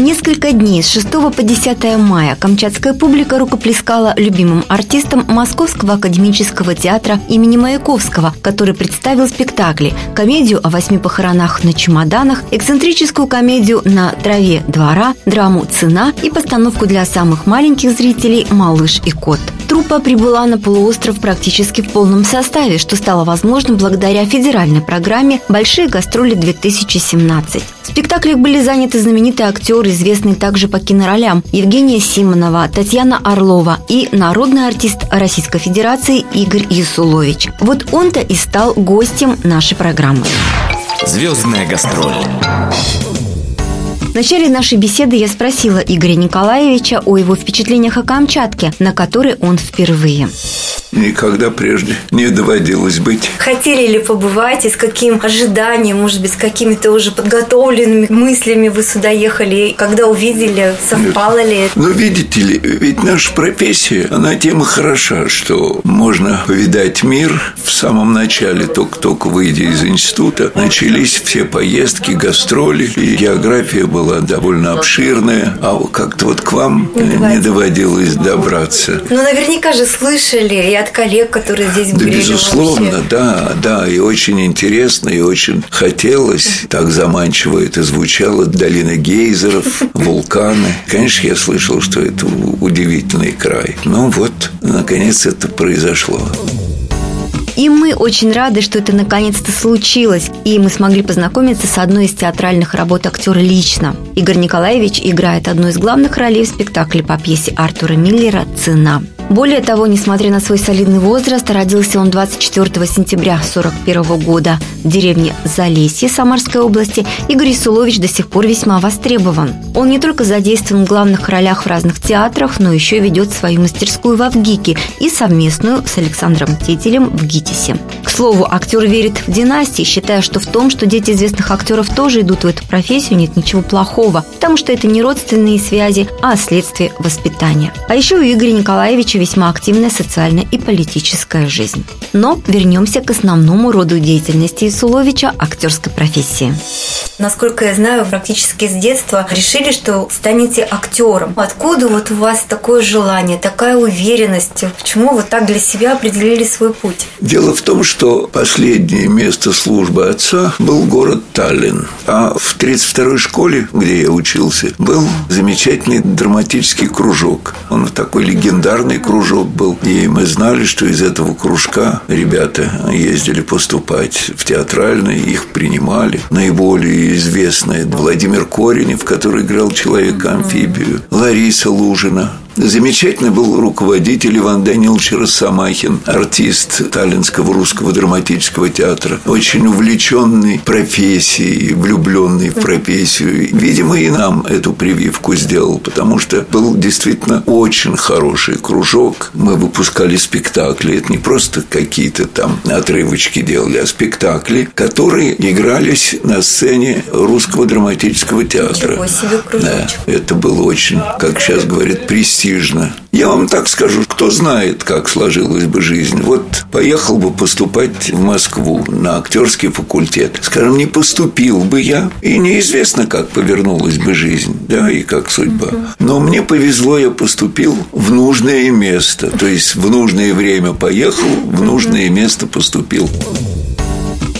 Несколько дней с 6 по 10 мая камчатская публика рукоплескала любимым артистам Московского академического театра имени Маяковского, который представил спектакли, комедию о восьми похоронах на чемоданах, эксцентрическую комедию «На траве двора», драму «Цена» и постановку для самых маленьких зрителей «Малыш и кот». Труппа прибыла на полуостров практически в полном составе, что стало возможным благодаря федеральной программе «Большие гастроли-2017». В спектаклях были заняты знаменитые актеры, известные также по киноролям Евгения Симонова, Татьяна Орлова и народный артист Российской Федерации Игорь Ясулович. Вот он-то и стал гостем нашей программы. Звездная гастроль. В начале нашей беседы я спросила Игоря Николаевича о его впечатлениях о Камчатке, на которой он впервые. Никогда прежде не доводилось быть. Хотели ли побывать и с каким ожиданием, может быть, с какими-то уже подготовленными мыслями вы сюда ехали? Когда увидели, совпало ли это? Ну, видите ли, ведь наша профессия, она тем и хороша, что можно повидать мир. В самом начале, только-только выйдя из института, начались все поездки, гастроли, и география была довольно обширная, а как-то вот к вам не доводилось добраться. Ну, наверняка же слышали, я от коллег, которые здесь да, были. Безусловно, вообще. да, да, и очень интересно, и очень хотелось. Так заманчиво это звучало. Долина гейзеров, вулканы. Конечно, я слышал, что это удивительный край. Ну вот, наконец это произошло. И мы очень рады, что это наконец-то случилось, и мы смогли познакомиться с одной из театральных работ актера лично. Игорь Николаевич играет одну из главных ролей в спектакле по пьесе Артура Миллера «Цена». Более того, несмотря на свой солидный возраст, родился он 24 сентября 1941 года в деревне Залесье Самарской области. Игорь Исулович до сих пор весьма востребован. Он не только задействован в главных ролях в разных театрах, но еще ведет свою мастерскую в Авгике и совместную с Александром Тетелем в ГИТИСе. К слову, актер верит в династии, считая, что в том, что дети известных актеров тоже идут в эту профессию, нет ничего плохого, потому что это не родственные связи, а следствие воспитания. А еще у Игоря Николаевича весьма активная социальная и политическая жизнь. Но вернемся к основному роду деятельности Исуловича – актерской профессии. Насколько я знаю, практически с детства решили, что станете актером. Откуда вот у вас такое желание, такая уверенность? Почему вы так для себя определили свой путь? Дело в том, что последнее место службы отца был город Таллин. А в 32-й школе, где я учился, был замечательный драматический кружок. Он такой легендарный кружок был. И мы знали, что из этого кружка ребята ездили поступать в театральный, их принимали. Наиболее известные Владимир Коренев, который играл человека-амфибию, Лариса Лужина, Замечательный был руководитель Иван Данилович Росомахин, артист Таллинского русского драматического театра, очень увлеченный профессией, влюбленный в профессию. Видимо, и нам эту прививку сделал, потому что был действительно очень хороший кружок. Мы выпускали спектакли. Это не просто какие-то там отрывочки делали, а спектакли, которые игрались на сцене русского драматического театра. Да, это было очень, как сейчас говорят, престижно престижно. Я вам так скажу, кто знает, как сложилась бы жизнь. Вот поехал бы поступать в Москву на актерский факультет. Скажем, не поступил бы я, и неизвестно, как повернулась бы жизнь, да, и как судьба. Но мне повезло, я поступил в нужное место. То есть в нужное время поехал, в нужное место поступил.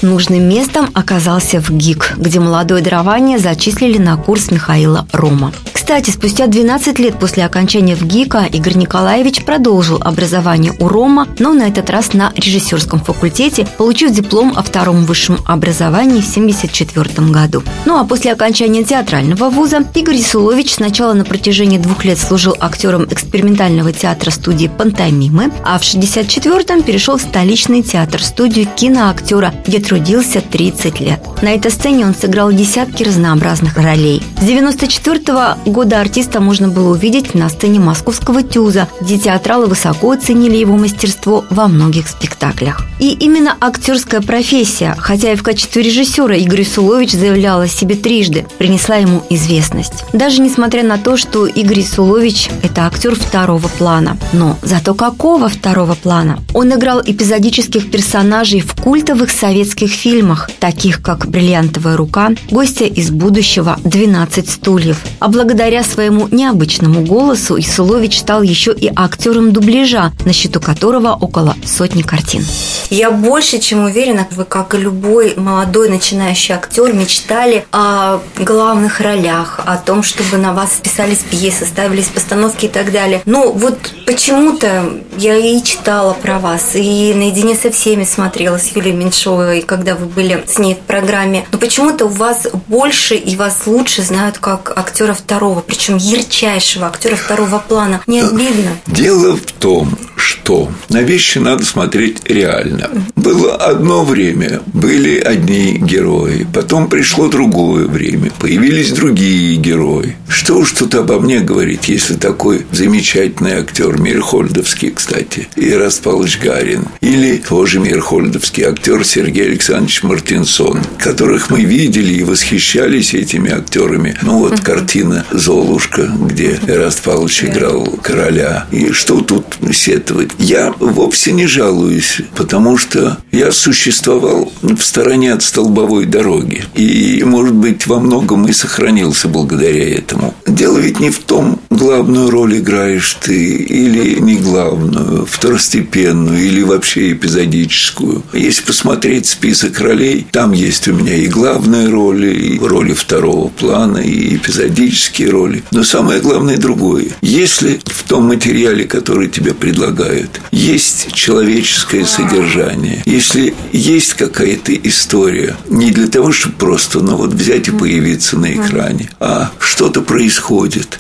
Нужным местом оказался в ГИК, где молодое дарование зачислили на курс Михаила Рома. Кстати, спустя 12 лет после окончания в ГИКа Игорь Николаевич продолжил образование у Рома, но на этот раз на режиссерском факультете, получив диплом о втором высшем образовании в 1974 году. Ну а после окончания театрального вуза Игорь Исулович сначала на протяжении двух лет служил актером экспериментального театра студии «Пантомимы», а в 1964-м перешел в столичный театр-студию киноактера, где трудился 30 лет. На этой сцене он сыграл десятки разнообразных ролей. С 1994 года года артиста можно было увидеть на сцене московского ТЮЗа, где театралы высоко оценили его мастерство во многих спектаклях. И именно актерская профессия, хотя и в качестве режиссера Игорь Сулович заявлял о себе трижды, принесла ему известность. Даже несмотря на то, что Игорь Сулович – это актер второго плана. Но зато какого второго плана? Он играл эпизодических персонажей в культовых советских фильмах, таких как «Бриллиантовая рука», «Гостья из будущего», «12 стульев». А благодаря своему необычному голосу Исулович стал еще и актером дубляжа, на счету которого около сотни картин. Я больше чем уверена, вы, как и любой молодой начинающий актер, мечтали о главных ролях, о том, чтобы на вас писались пьесы, ставились постановки и так далее. Но вот почему-то я и читала про вас, и наедине со всеми смотрела с Юлией Меньшовой, когда вы были с ней в программе. Но почему-то у вас больше и вас лучше знают как актера второго, причем ярчайшего актера второго плана. Не обидно? Дело в том, что на вещи надо смотреть реально. Было одно время, были одни герои, потом пришло другое время, появились другие герои. Что уж тут обо мне говорить, если такой замечательный актер Мирхольдовский, кстати, и Павлович Гарин, или тоже Мирхольдовский актер Сергей Александрович Мартинсон, которых мы видели и восхищались этими актерами. Ну вот картина «Золушка», где Эраст Павлович играл короля. И что тут сетовать? Я вовсе не жалуюсь, потому что я существовал в стороне от столбовой дороги. И, может быть, во многом и сохранился благодаря этому. Дело ведь не в том, главную роль играешь ты или не главную, второстепенную или вообще эпизодическую. Если посмотреть список ролей, там есть у меня и главные роли, и роли второго плана, и эпизодические роли. Но самое главное другое. Если в том материале, который тебе предлагают, есть человеческое содержание, если есть какая-то история, не для того, чтобы просто, ну вот взять и появиться на экране, а что-то происходит,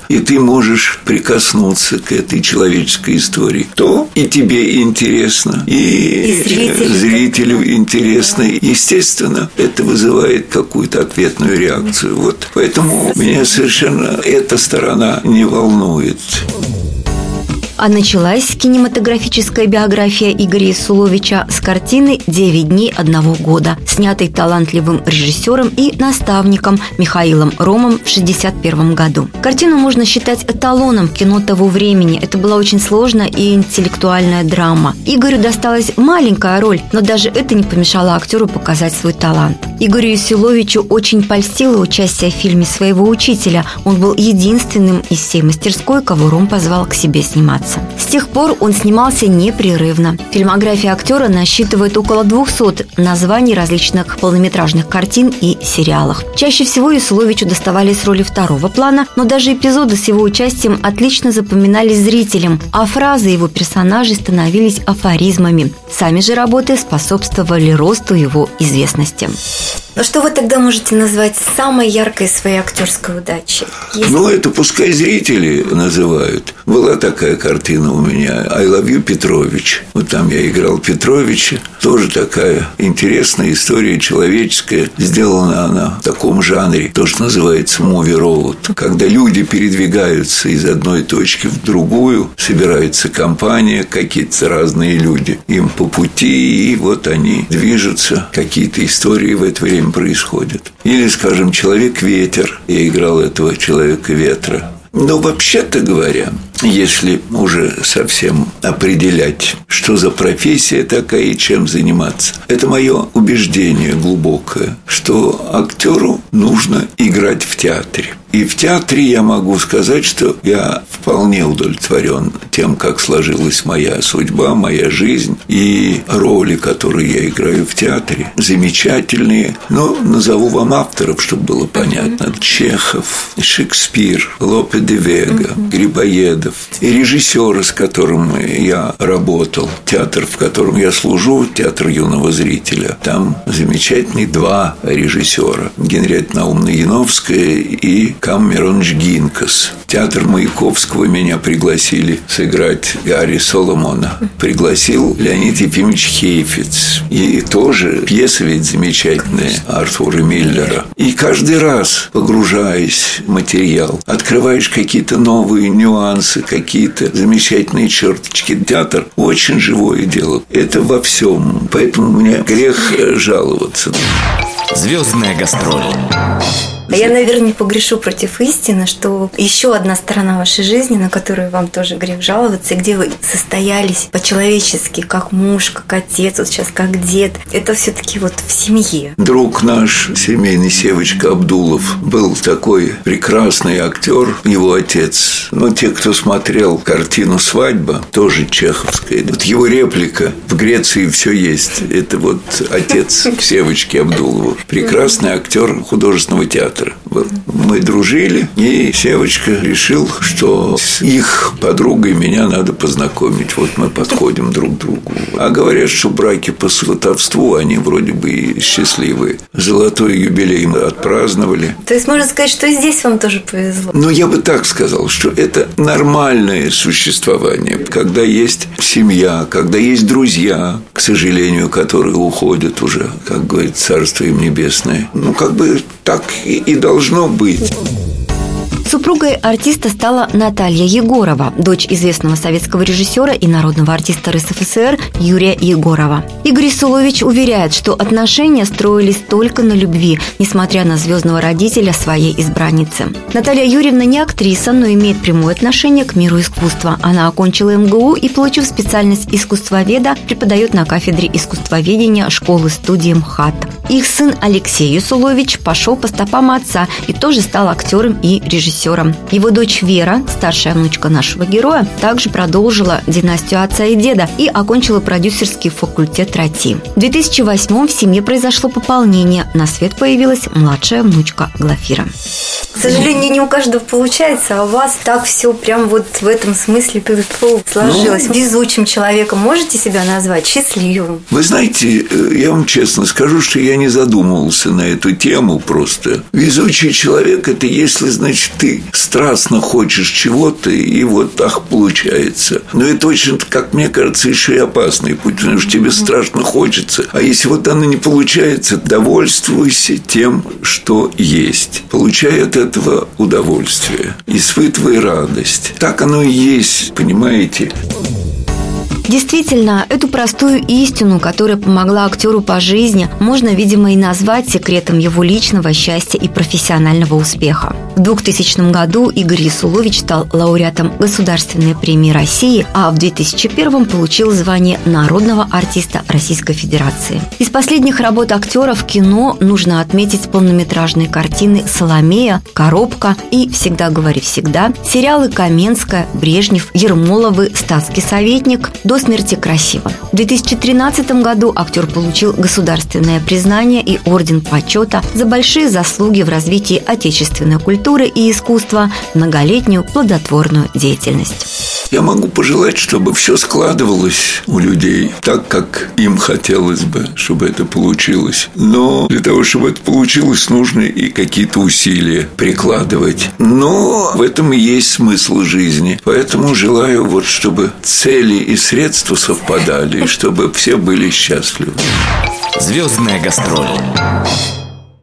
и ты можешь прикоснуться к этой человеческой истории, то и тебе интересно, и, и зрителю, зрителю интересно. Естественно, это вызывает какую-то ответную реакцию. Вот поэтому меня совершенно эта сторона не волнует. А началась кинематографическая биография Игоря Суловича с картины «Девять дней одного года», снятой талантливым режиссером и наставником Михаилом Ромом в 1961 году. Картину можно считать эталоном кино того времени. Это была очень сложная и интеллектуальная драма. Игорю досталась маленькая роль, но даже это не помешало актеру показать свой талант. Игорю Силовичу очень польстило участие в фильме своего учителя. Он был единственным из всей мастерской, кого Ром позвал к себе сниматься сниматься. С тех пор он снимался непрерывно. Фильмография актера насчитывает около 200 названий различных полнометражных картин и сериалов. Чаще всего Исуловичу доставались роли второго плана, но даже эпизоды с его участием отлично запоминались зрителям, а фразы его персонажей становились афоризмами. Сами же работы способствовали росту его известности. Ну что вы тогда можете назвать самой яркой своей актерской удачей? Если... Ну, это пускай зрители называют. Была такая картина у меня «I love you, Петрович». Вот там я играл Петровича. Тоже такая интересная история человеческая. Сделана она в таком жанре, то, что называется «movie road». Когда люди передвигаются из одной точки в другую, собирается компания, какие-то разные люди. Им по пути, и вот они движутся. Какие-то истории в это время происходят. Или, скажем, «Человек-ветер». Я играл этого «Человека-ветра». Но вообще-то говоря, если уже совсем определять, что за профессия такая и чем заниматься, это мое убеждение глубокое, что актеру нужно играть в театре. И в театре я могу сказать, что я вполне удовлетворен тем, как сложилась моя судьба, моя жизнь и роли, которые я играю в театре. Замечательные. Но назову вам авторов, чтобы было понятно. Чехов, Шекспир, Лопе де Вега, Грибоедов, артистов. И режиссеры, с которым я работал, театр, в котором я служу, театр юного зрителя, там замечательные два режиссера. Генриетта Наумна Яновская и Камеронж Гинкас. Театр Маяковского меня пригласили сыграть Гарри Соломона. Пригласил Леонид Ефимович Хейфиц. И тоже пьеса ведь замечательная Артура Миллера. И каждый раз, погружаясь в материал, открываешь какие-то новые нюансы, какие-то замечательные черточки. Театр очень живое дело. Это во всем. Поэтому мне грех жаловаться. Звездная гастроль. Я, наверное, погрешу против истины, что еще одна сторона вашей жизни, на которую вам тоже грех жаловаться, где вы состоялись по-человечески, как муж, как отец, вот сейчас как дед, это все-таки вот в семье. Друг наш, семейный Севочка Абдулов, был такой прекрасный актер, его отец. Но те, кто смотрел картину «Свадьба», тоже чеховская, вот его реплика «В Греции все есть». Это вот отец Севочки Абдулова. Прекрасный актер художественного театра after. Мы дружили, и Севочка решил, что с их подругой меня надо познакомить. Вот мы подходим друг к другу. А говорят, что браки по сватовству, они вроде бы и счастливые. Золотой юбилей мы отпраздновали. То есть можно сказать, что и здесь вам тоже повезло? Ну, я бы так сказал, что это нормальное существование, когда есть семья, когда есть друзья, к сожалению, которые уходят уже, как говорит Царство им Небесное. Ну, как бы так и и должно быть. Супругой артиста стала Наталья Егорова, дочь известного советского режиссера и народного артиста РСФСР Юрия Егорова. Игорь Сулович уверяет, что отношения строились только на любви, несмотря на звездного родителя своей избранницы. Наталья Юрьевна не актриса, но имеет прямое отношение к миру искусства. Она окончила МГУ и, получив специальность искусствоведа, преподает на кафедре искусствоведения школы-студии МХАТ. Их сын Алексей Юсулович пошел по стопам отца и тоже стал актером и режиссером. Его дочь Вера, старшая внучка нашего героя, также продолжила династию отца и деда и окончила продюсерский факультет РАТИ. В 2008 в семье произошло пополнение. На свет появилась младшая внучка Глафира. К сожалению, не у каждого получается, а у вас так все прям вот в этом смысле сложилось. Ну, Везучим человеком можете себя назвать? Счастливым? Вы знаете, э, я вам честно скажу, что я не задумывался на эту тему просто. Везучий человек – это если, значит, ты страстно хочешь чего-то, и вот так получается. Но это очень, как мне кажется, еще и опасный путь, потому что тебе страшно хочется. А если вот оно не получается, довольствуйся тем, что есть. Получай от этого удовольствие, испытывай радость. Так оно и есть, понимаете? Действительно, эту простую истину, которая помогла актеру по жизни, можно, видимо, и назвать секретом его личного счастья и профессионального успеха. В 2000 году Игорь Ясулович стал лауреатом Государственной премии России, а в 2001 получил звание народного артиста Российской Федерации. Из последних работ актера в кино нужно отметить полнометражные картины «Соломея», «Коробка» и «Всегда говори всегда», сериалы «Каменская», «Брежнев», «Ермоловы», «Статский советник», «До смерти красиво». В 2013 году актер получил государственное признание и орден почета за большие заслуги в развитии отечественной культуры и искусства, многолетнюю плодотворную деятельность. Я могу пожелать, чтобы все складывалось у людей так, как им хотелось бы, чтобы это получилось. Но для того, чтобы это получилось, нужно и какие-то усилия прикладывать. Но в этом и есть смысл жизни. Поэтому желаю вот, чтобы цели и средства совпадали, и чтобы все были счастливы. Звездная гастроль.